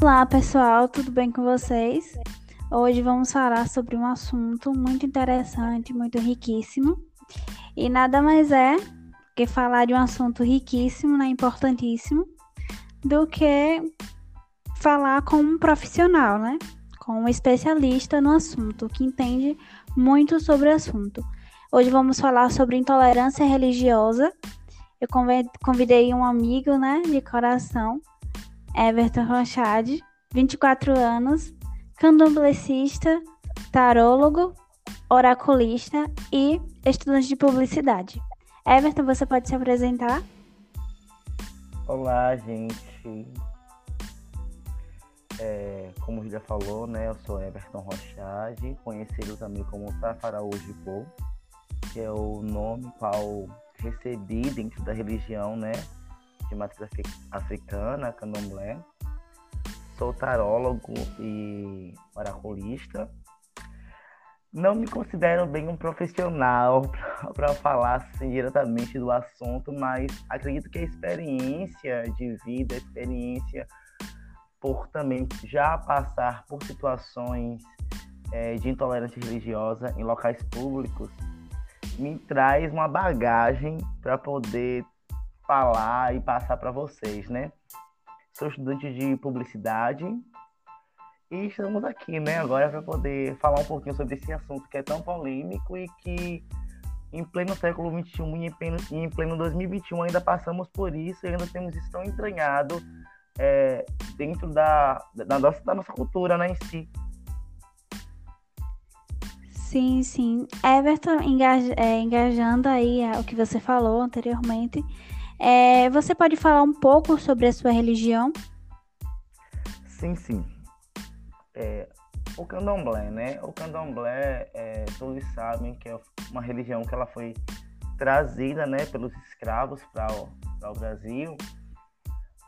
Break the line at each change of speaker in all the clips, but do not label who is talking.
Olá pessoal, tudo bem com vocês? Hoje vamos falar sobre um assunto muito interessante, muito riquíssimo. E nada mais é que falar de um assunto riquíssimo, né, importantíssimo, do que falar com um profissional, né? Com um especialista no assunto, que entende muito sobre o assunto. Hoje vamos falar sobre intolerância religiosa. Eu convidei um amigo, né, de coração, Everton Rochade, 24 anos, candomblessista, tarólogo, oraculista e estudante de publicidade. Everton, você pode se apresentar?
Olá, gente. É, como já falou, né, eu sou Everton Rochade, conhecido também como Tafaraú Jipô, que é o nome qual recebi dentro da religião, né, de matriz africana, candomblé. Sou tarólogo e oraculista. Não me considero bem um profissional para falar assim, diretamente do assunto, mas acredito que a experiência de vida, a experiência por também já passar por situações é, de intolerância religiosa em locais públicos, me traz uma bagagem para poder falar e passar para vocês, né? Sou estudante de publicidade e estamos aqui, né, agora para poder falar um pouquinho sobre esse assunto que é tão polêmico e que em pleno século XXI e em pleno, em pleno 2021 ainda passamos por isso e ainda temos isso tão entranhado é, dentro da, da, nossa, da nossa cultura, né, em si.
Sim, sim. Everton, é, engajando aí o que você falou anteriormente, é, você pode falar um pouco sobre a sua religião?
Sim, sim. É, o candomblé, né? O candomblé, é, todos sabem que é uma religião que ela foi trazida, né, pelos escravos para o, Brasil.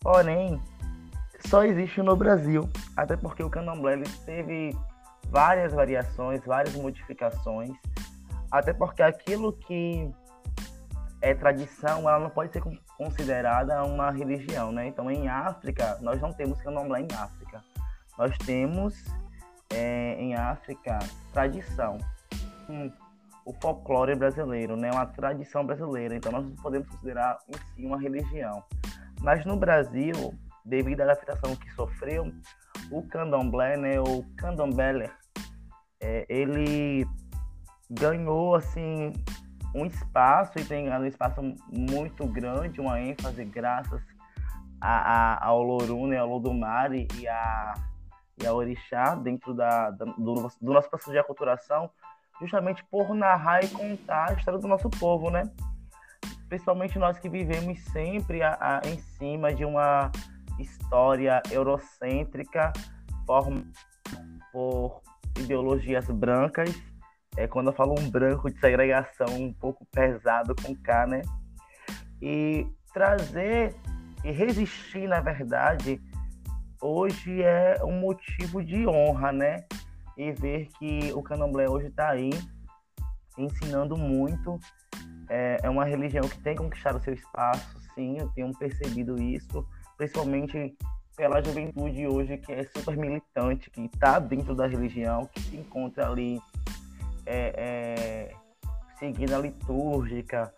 Porém, só existe no Brasil, até porque o candomblé teve várias variações, várias modificações, até porque aquilo que é tradição, ela não pode ser considerada uma religião, né? Então, em África, nós não temos candomblé em África. Nós temos é, em África tradição, hum, o folclore brasileiro, né? Uma tradição brasileira. Então, nós não podemos considerar em si uma religião. Mas no Brasil, devido à adaptação que sofreu, o candomblé, né? O candomblé, é, ele ganhou assim um espaço e tem um espaço muito grande, uma ênfase graças a, a, ao Lorum, né, ao Lodumare e a, e a Orixá dentro da, da do, do, nosso processo de aculturação, justamente por narrar e contar a história do nosso povo, né? Principalmente nós que vivemos sempre a, a, em cima de uma história eurocêntrica formada por ideologias brancas é quando eu falo um branco de segregação um pouco pesado com K, né? E trazer e resistir, na verdade, hoje é um motivo de honra, né? E ver que o candomblé hoje está aí ensinando muito. É, é uma religião que tem conquistado seu espaço, sim, eu tenho percebido isso, principalmente pela juventude hoje que é super militante, que está dentro da religião, que se encontra ali é, é, seguindo a litúrgica,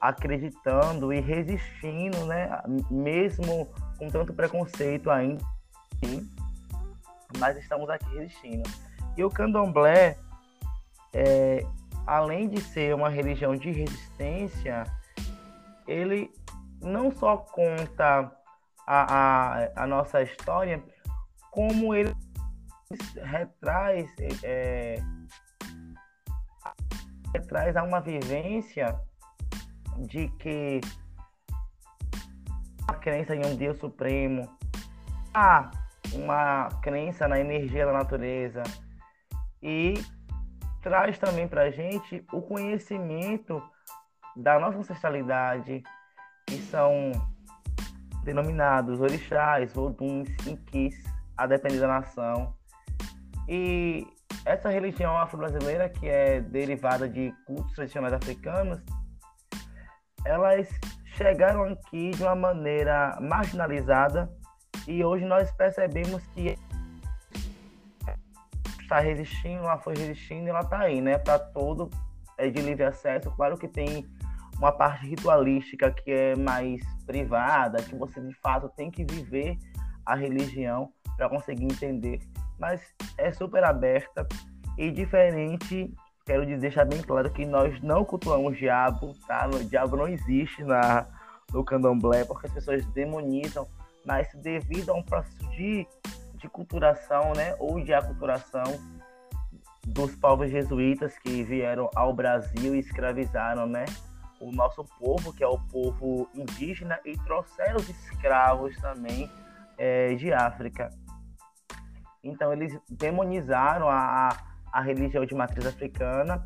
acreditando e resistindo, né? Mesmo com tanto preconceito ainda, mas estamos aqui resistindo. E o candomblé, é, além de ser uma religião de resistência, ele não só conta a, a, a nossa história, como ele retraz é, traz a uma vivência de que a crença em um Deus supremo, há uma crença na energia da natureza e traz também para a gente o conhecimento da nossa ancestralidade, que são denominados orixás, voduns, inquis, a depender da nação. E essa religião afro-brasileira, que é derivada de cultos tradicionais africanos, elas chegaram aqui de uma maneira marginalizada E hoje nós percebemos que está resistindo, ela foi resistindo e ela está aí, né? Para todo é de livre acesso. Claro que tem uma parte ritualística que é mais privada, que você de fato tem que viver a religião para conseguir entender, mas é super aberta e diferente. Quero deixar bem claro que nós não cultuamos o diabo, tá? O diabo não existe na, no candomblé, porque as pessoas demonizam, mas devido a um processo de, de culturação, né, ou de aculturação dos povos jesuítas que vieram ao Brasil e escravizaram, né, o nosso povo, que é o povo indígena, e trouxeram os escravos também é, de África. Então eles demonizaram a, a religião de matriz africana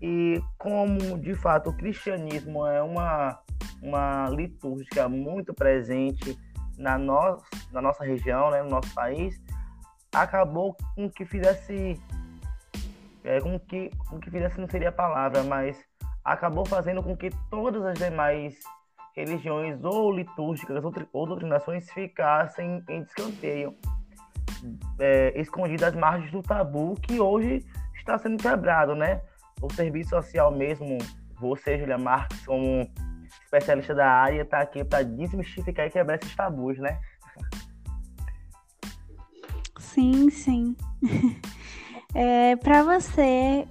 e como de fato o cristianismo é uma uma litúrgica muito presente na, no, na nossa região, né, no nosso país, acabou com que fizesse. É, com, que, com que fizesse não seria a palavra, mas acabou fazendo com que todas as demais religiões ou litúrgicas ou doutrinações ficassem em descanteio, é, escondidas às margens do tabu que hoje está sendo quebrado, né? O serviço social mesmo, você, Julia Marques, como especialista da área, está aqui para desmistificar e quebrar esses tabus, né?
Sim, sim. É, para você,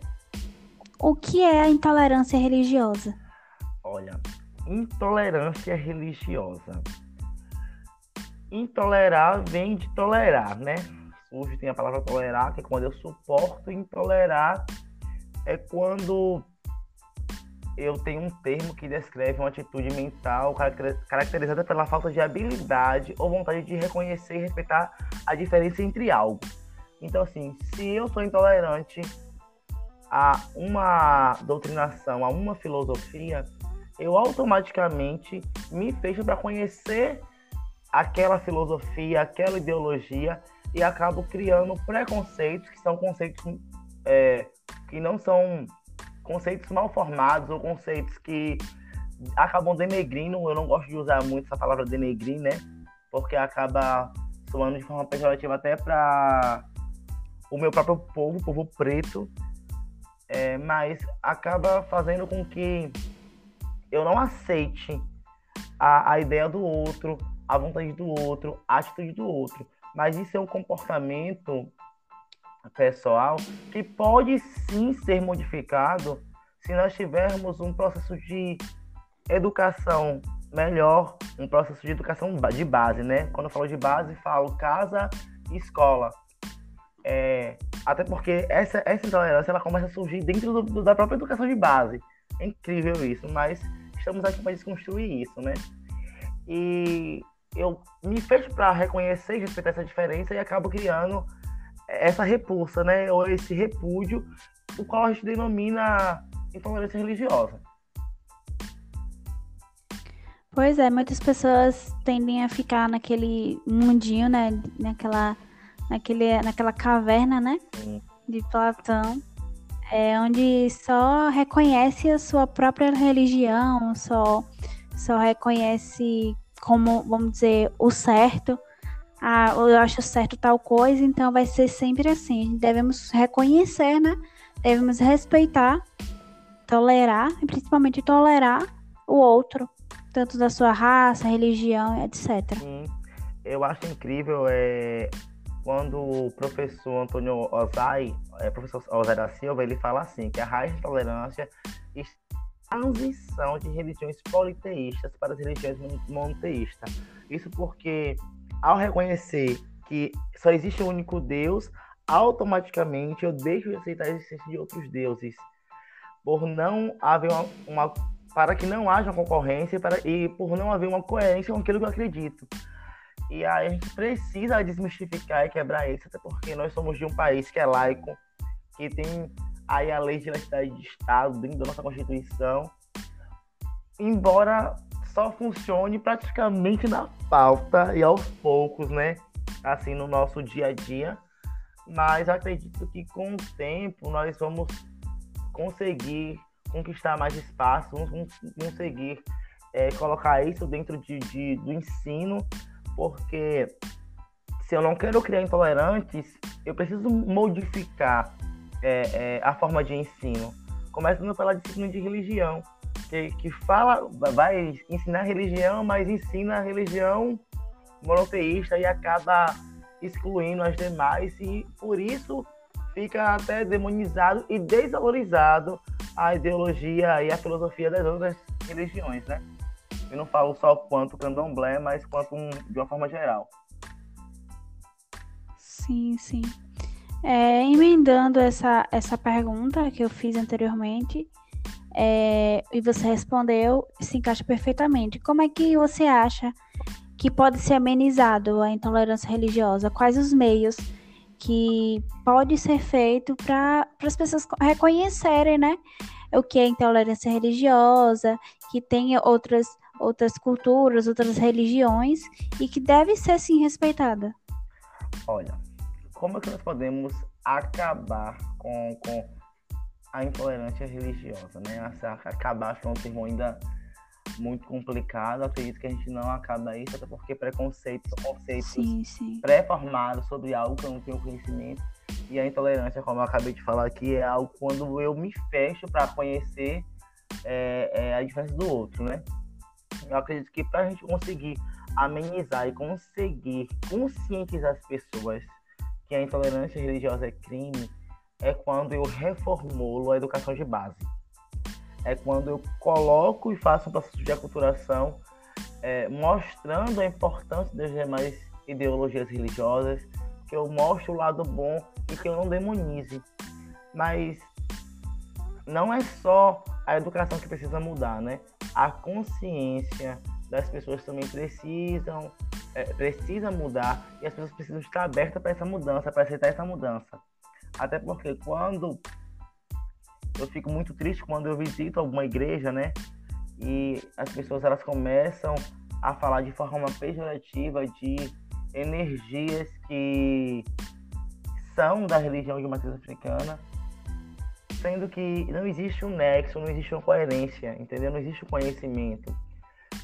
o que é a intolerância religiosa?
Olha, intolerância religiosa. Intolerar vem de tolerar, né? Hoje tem a palavra tolerar, que é quando eu suporto. Intolerar é quando eu tenho um termo que descreve uma atitude mental caracterizada pela falta de habilidade ou vontade de reconhecer e respeitar a diferença entre algo. Então, assim, se eu sou intolerante a uma doutrinação, a uma filosofia, eu automaticamente me fecho para conhecer aquela filosofia, aquela ideologia e acabo criando preconceitos que são conceitos é, que não são conceitos mal formados ou conceitos que acabam denegrindo. Eu não gosto de usar muito essa palavra denegrir, né? Porque acaba soando de forma pejorativa até para o meu próprio povo, o povo preto. É, mas acaba fazendo com que eu não aceite a, a ideia do outro, a vontade do outro, a atitude do outro. Mas isso é um comportamento pessoal que pode sim ser modificado se nós tivermos um processo de educação melhor, um processo de educação de base, né? Quando eu falo de base, falo casa escola. É, até porque essa, essa intolerância ela começa a surgir dentro do, do, da própria educação de base. É incrível isso, mas estamos aqui para desconstruir isso, né? E eu me fecho para reconhecer e respeitar essa diferença e acabo criando essa repulsa, né? Ou esse repúdio, o qual a gente denomina intolerância religiosa.
Pois é, muitas pessoas tendem a ficar naquele mundinho, né? Naquela, naquele, naquela caverna, né? Sim. De Platão, é, onde só reconhece a sua própria religião, só, só reconhece como, vamos dizer, o certo ah, eu acho certo tal coisa, então vai ser sempre assim. Devemos reconhecer, né? Devemos respeitar, tolerar, e principalmente tolerar o outro, tanto da sua raça, religião, etc.
Sim. Eu acho incrível é, quando o professor Antônio Ozai, é, professor Ozai da Silva, ele fala assim, que a raiz da tolerância transição de religiões politeístas para as religiões monoteístas. Isso porque ao reconhecer que só existe um único Deus, automaticamente eu deixo de aceitar a existência de outros deuses. Por não haver uma, uma para que não haja concorrência para, e por não haver uma coerência com aquilo que eu acredito. E aí a gente precisa desmistificar e quebrar isso, até porque nós somos de um país que é laico, que tem aí a lei de legalidade de Estado dentro da nossa Constituição. Embora só funcione praticamente na pauta e aos poucos, né? Assim, no nosso dia a dia. Mas acredito que com o tempo nós vamos conseguir conquistar mais espaço, vamos conseguir é, colocar isso dentro de, de, do ensino porque se eu não quero criar intolerantes, eu preciso modificar é, é, a forma de ensino. Começando pela disciplina de religião, que, que fala, vai ensinar religião, mas ensina a religião monoteísta e acaba excluindo as demais, e por isso fica até demonizado e desvalorizado a ideologia e a filosofia das outras religiões, né? Eu não falo só quanto candomblé, mas quanto um, de uma forma geral.
Sim, sim. É, emendando essa, essa pergunta que eu fiz anteriormente, é, e você respondeu, se encaixa perfeitamente. Como é que você acha que pode ser amenizado a intolerância religiosa? Quais os meios que pode ser feito para as pessoas reconhecerem, né, o que é intolerância religiosa, que tem outras outras culturas, outras religiões e que deve ser sim respeitada.
Olha, como é que nós podemos acabar com, com a intolerância religiosa, né? Acabar com um termo ainda muito complicado. Acredito que a gente não acaba isso, até porque preconceitos são conceitos pré-formados sobre algo que eu não tenho conhecimento. E a intolerância, como eu acabei de falar aqui, é algo quando eu me fecho para conhecer é, é, a diferença do outro, né? Eu acredito que para a gente conseguir amenizar e conseguir conscientizar as pessoas que a intolerância religiosa é crime, é quando eu reformulo a educação de base é quando eu coloco e faço um processo de aculturação é, mostrando a importância das demais ideologias religiosas, que eu mostro o lado bom e que eu não demonize. Mas não é só a educação que precisa mudar, né? A consciência das pessoas também precisam é, precisa mudar e as pessoas precisam estar abertas para essa mudança, para aceitar essa mudança. Até porque quando eu fico muito triste quando eu visito alguma igreja, né? E as pessoas elas começam a falar de forma pejorativa de energias que são da religião de matriz africana, sendo que não existe um nexo, não existe uma coerência, entendeu? Não existe um conhecimento.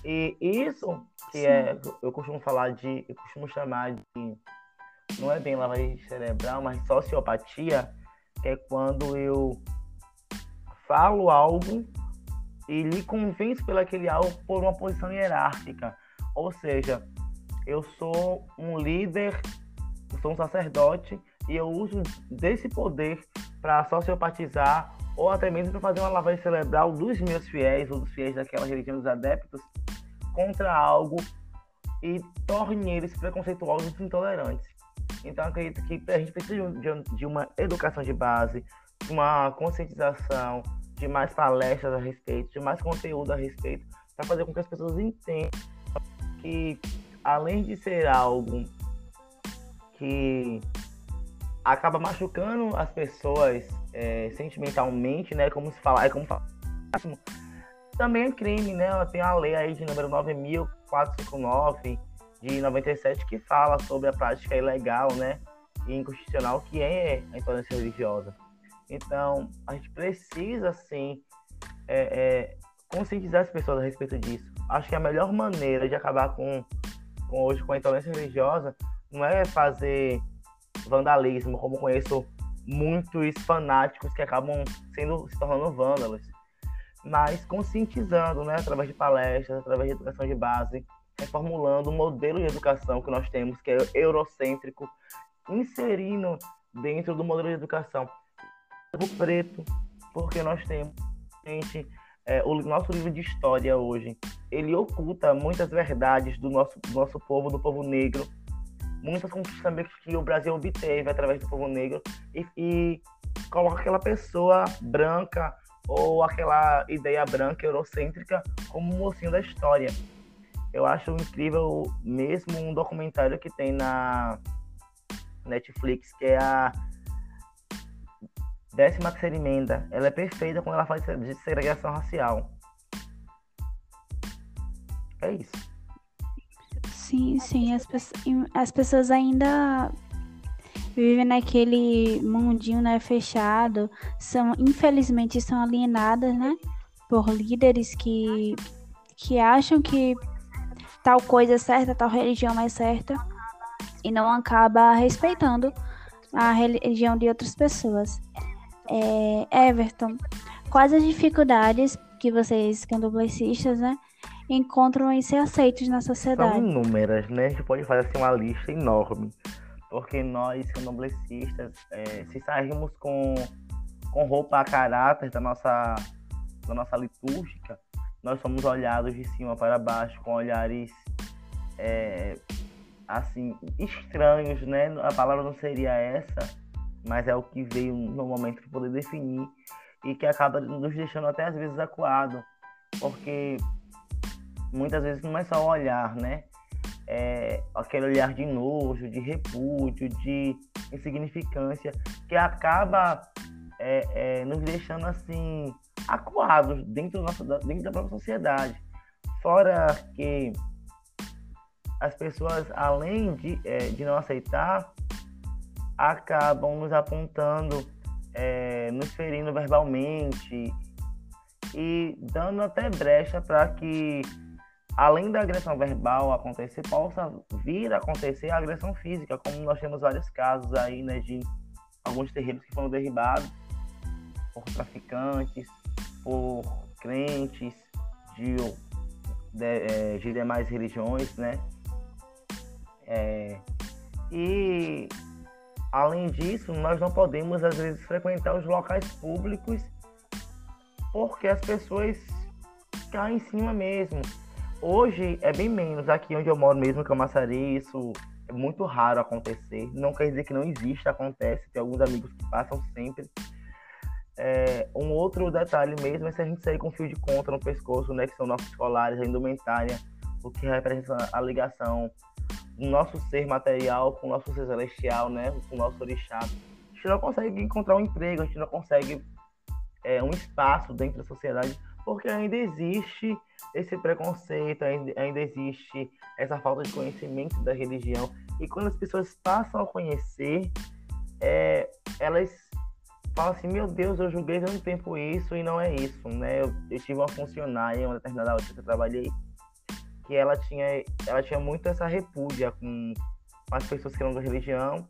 E isso que é, Sim. é, eu costumo falar de, eu costumo chamar de, não é bem lavagem cerebral, mas sociopatia, que é quando eu falo algo e lhe convenço pelo aquele algo por uma posição hierárquica. Ou seja, eu sou um líder, eu sou um sacerdote e eu uso desse poder para sociopatizar ou até mesmo para fazer uma lavagem cerebral dos meus fiéis ou dos fiéis daquela religião dos adeptos contra algo e torne eles preconceituosos e intolerantes. Então acredito que a gente precisa de uma educação de base, uma conscientização, de mais palestras a respeito, de mais conteúdo a respeito, para fazer com que as pessoas entendam que, além de ser algo que acaba machucando as pessoas é, sentimentalmente, né, como se falar, é como também é crime, né? Tem a lei aí de número 9459 de 97 que fala sobre a prática ilegal, né, e inconstitucional que é a intolerância religiosa. Então, a gente precisa, sim, é, é, conscientizar as pessoas a respeito disso. Acho que a melhor maneira de acabar com, com hoje com a intolerância religiosa não é fazer vandalismo, como conheço muitos fanáticos que acabam sendo se tornando vândalos, mas conscientizando, né, através de palestras, através de educação de base, reformulando o modelo de educação que nós temos, que é eurocêntrico, inserindo dentro do modelo de educação preto, porque nós temos gente, é, o nosso livro de história hoje, ele oculta muitas verdades do nosso, do nosso povo, do povo negro, muitas conquistas também que o Brasil obteve através do povo negro e, e coloca aquela pessoa branca ou aquela ideia branca eurocêntrica como mocinho da história. Eu acho incrível mesmo um documentário que tem na Netflix, que é a Décima terceira emenda, ela é perfeita quando ela fala de segregação racial. É isso.
Sim, sim. As, as pessoas ainda vivem naquele mundinho né, fechado, são, infelizmente são alienadas, né? Por líderes que, que acham que tal coisa é certa, tal religião é certa, e não acaba respeitando a religião de outras pessoas. É, Everton, quais as dificuldades que vocês, candomblecistas, né, encontram em ser aceitos na sociedade?
São inúmeras, né? A gente pode fazer assim, uma lista enorme. Porque nós, candomblecistas, é, se sairmos com, com roupa a caráter da nossa, da nossa litúrgica, nós somos olhados de cima para baixo com olhares é, assim estranhos, né? A palavra não seria essa, mas é o que veio no momento para poder definir e que acaba nos deixando até às vezes acuado, porque muitas vezes não é só o olhar, né? É aquele olhar de nojo, de repúdio, de insignificância, que acaba é, é, nos deixando assim acuados dentro, dentro da própria sociedade. Fora que as pessoas, além de, é, de não aceitar, acabam nos apontando, é, nos ferindo verbalmente e dando até brecha para que, além da agressão verbal acontecer, possa vir a acontecer a agressão física, como nós temos vários casos aí, né, de alguns terreiros que foram derribados por traficantes, por crentes de, de, é, de demais religiões, né? É, e além disso, nós não podemos às vezes frequentar os locais públicos porque as pessoas caem em cima mesmo. Hoje é bem menos aqui onde eu moro mesmo, que é isso é muito raro acontecer. Não quer dizer que não existe, acontece. Tem alguns amigos que passam sempre. É, um outro detalhe mesmo é se a gente sair com fio de conta no pescoço, né, que são nossos colares, a indumentária, o que representa a ligação do nosso ser material com o nosso ser celestial, né, com o nosso orixá. A gente não consegue encontrar um emprego, a gente não consegue é, um espaço dentro da sociedade, porque ainda existe esse preconceito, ainda, existe essa falta de conhecimento da religião. E quando as pessoas passam a conhecer, é, elas fala assim, meu Deus, eu julguei tanto tempo isso e não é isso, né? Eu, eu tive uma funcionária em uma determinada hora que eu trabalhei que ela tinha, ela tinha muito essa repúdia com, as pessoas que eram da religião,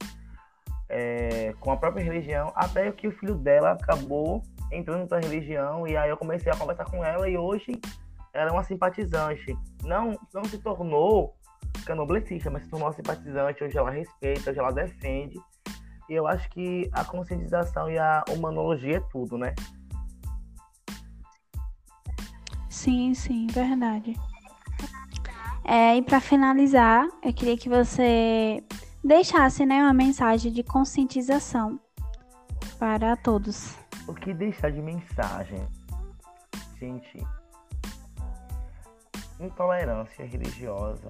é, com a própria religião, até que o filho dela acabou entrando para a religião e aí eu comecei a conversar com ela e hoje ela é uma simpatizante. Não, não se tornou canoblecista, mas se tornou uma simpatizante, hoje ela respeita, hoje ela defende e eu acho que a conscientização e a humanologia é tudo, né?
Sim, sim, verdade. É, e para finalizar, eu queria que você deixasse né, uma mensagem de conscientização para todos.
O que deixar de mensagem? Gente, intolerância religiosa,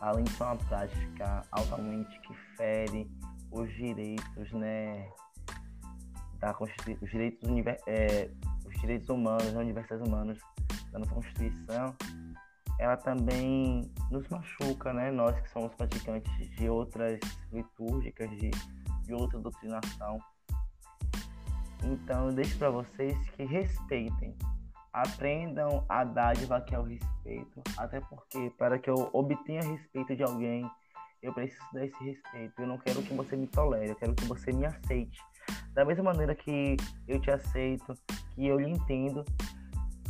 além de ser uma prática altamente que fere os direitos, né, da os direitos, é, os direitos humanos, né, universais humanos da nossa Constituição, ela também nos machuca, né, nós que somos praticantes de outras litúrgicas, de, de outra doutrinação. Então eu deixo para vocês que respeitem, aprendam a dádiva que é o respeito, até porque para que eu obtenha respeito de alguém, eu preciso dar esse respeito. Eu não quero que você me tolere, eu quero que você me aceite. Da mesma maneira que eu te aceito, que eu lhe entendo.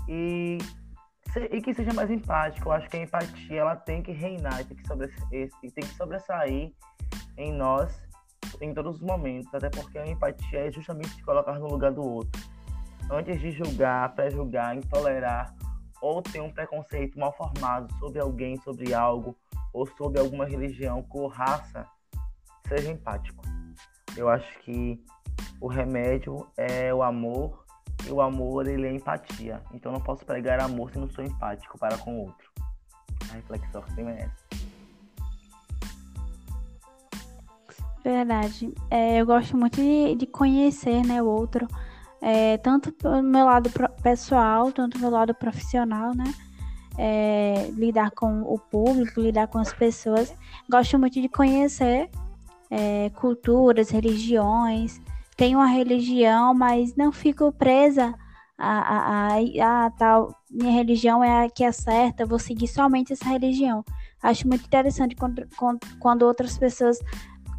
E, e que seja mais empático. Eu acho que a empatia ela tem que reinar, tem que, sobressair, tem que sobressair em nós em todos os momentos. Até porque a empatia é justamente se colocar no lugar do outro. Antes de julgar, pré-julgar, intolerar ou ter um preconceito mal formado sobre alguém, sobre algo, ou sobre alguma religião, cor, raça, seja empático. Eu acho que o remédio é o amor e o amor ele é empatia. Então não posso pregar amor se não sou empático para com o outro. A reflexão que é essa.
Verdade. É, eu gosto muito de, de conhecer né, o outro, é, tanto do meu lado pessoal, tanto meu lado profissional, né? é, lidar com o público, lidar com as pessoas. Gosto muito de conhecer é, culturas, religiões. Tenho uma religião, mas não fico presa a, a, a, a tal minha religião é a que é certa, vou seguir somente essa religião. Acho muito interessante quando, quando outras pessoas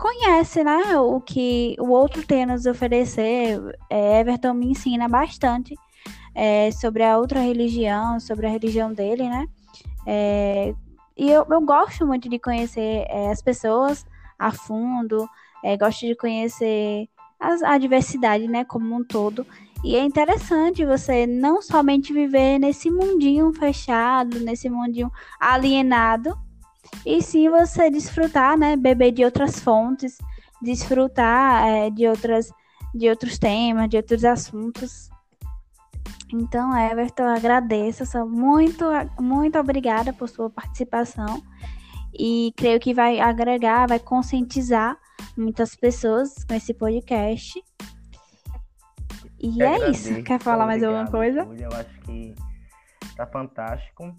conhecem, né, o que o outro tem a nos oferecer. É, Everton me ensina bastante é, sobre a outra religião, sobre a religião dele, né? É, e eu, eu, gosto muito de conhecer é, as pessoas a fundo, é, gosto de conhecer as, a diversidade, né, como um todo. E é interessante você não somente viver nesse mundinho fechado, nesse mundinho alienado, e sim você desfrutar, né, beber de outras fontes, desfrutar é, de outras de outros temas, de outros assuntos. Então, Everton, agradeço, sou muito muito obrigada por sua participação e creio que vai agregar, vai conscientizar muitas pessoas com esse podcast. E
Eu
é
agradeço,
isso. Quer falar mais alguma
obrigado,
coisa?
Júlia. Eu acho que tá fantástico.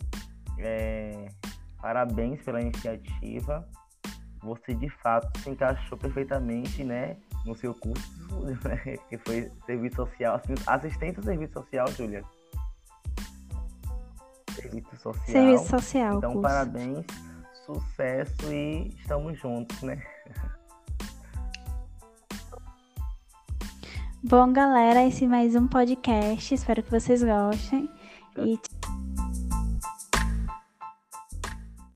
É, Parabéns pela iniciativa. Você de fato se encaixou perfeitamente, né, no seu curso, né, que foi serviço social, assistente ao serviço social, Júlia. Serviço social.
Serviço social.
Então,
curso.
parabéns, sucesso e estamos juntos, né?
Bom, galera, esse é mais um podcast. Espero que vocês gostem. E